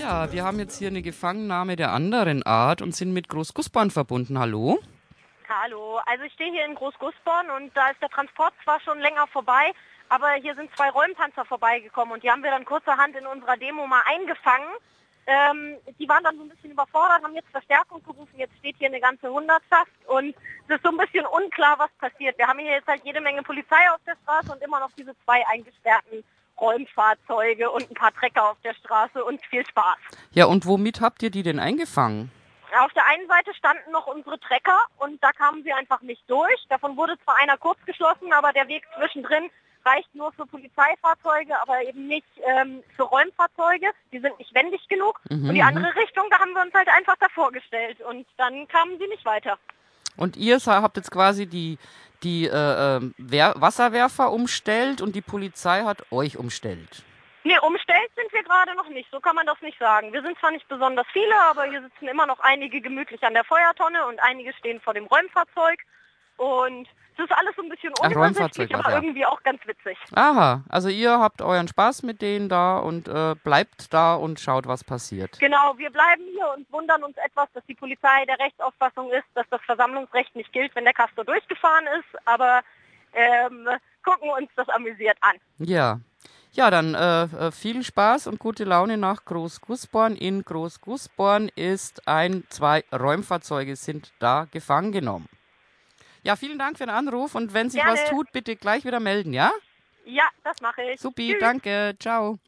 Ja, wir haben jetzt hier eine Gefangennahme der anderen Art und sind mit Großgussborn verbunden. Hallo? Hallo, also ich stehe hier in Großgussborn und da ist der Transport zwar schon länger vorbei, aber hier sind zwei Räumpanzer vorbeigekommen und die haben wir dann kurzerhand in unserer Demo mal eingefangen. Ähm, die waren dann so ein bisschen überfordert, haben jetzt Verstärkung gerufen, jetzt steht hier eine ganze Hundertschaft und es ist so ein bisschen unklar, was passiert. Wir haben hier jetzt halt jede Menge Polizei auf der Straße und immer noch diese zwei eingesperrten Räumfahrzeuge und ein paar Trecker auf der Straße und viel Spaß. Ja, und womit habt ihr die denn eingefangen? Auf der einen Seite standen noch unsere Trecker und da kamen sie einfach nicht durch. Davon wurde zwar einer kurz geschlossen, aber der Weg zwischendrin reicht nur für Polizeifahrzeuge, aber eben nicht ähm, für Räumfahrzeuge. Die sind nicht wendig genug. Mhm, und die andere Richtung, da haben wir uns halt einfach davor gestellt und dann kamen sie nicht weiter. Und ihr habt jetzt quasi die, die äh, äh, Wer Wasserwerfer umstellt und die Polizei hat euch umstellt. Nee, umstellt sind wir gerade noch nicht. So kann man das nicht sagen. Wir sind zwar nicht besonders viele, aber hier sitzen immer noch einige gemütlich an der Feuertonne und einige stehen vor dem Räumfahrzeug. Und es ist alles so ein bisschen unübersichtlich, aber ja. irgendwie auch ganz witzig. Aha, also ihr habt euren Spaß mit denen da und äh, bleibt da und schaut, was passiert. Genau, wir bleiben hier und wundern uns etwas, dass die Polizei der Rechtsauffassung ist, dass das Versammlungsrecht nicht gilt, wenn der Castor durchgefahren ist. Aber ähm, gucken uns das amüsiert an. Ja. Ja, dann äh, äh, viel Spaß und gute Laune nach Großgussborn. In Großgussborn ist ein, zwei Räumfahrzeuge sind da gefangen genommen. Ja, vielen Dank für den Anruf und wenn sich Gerne. was tut, bitte gleich wieder melden, ja? Ja, das mache ich. Supi, Tschüss. danke, ciao.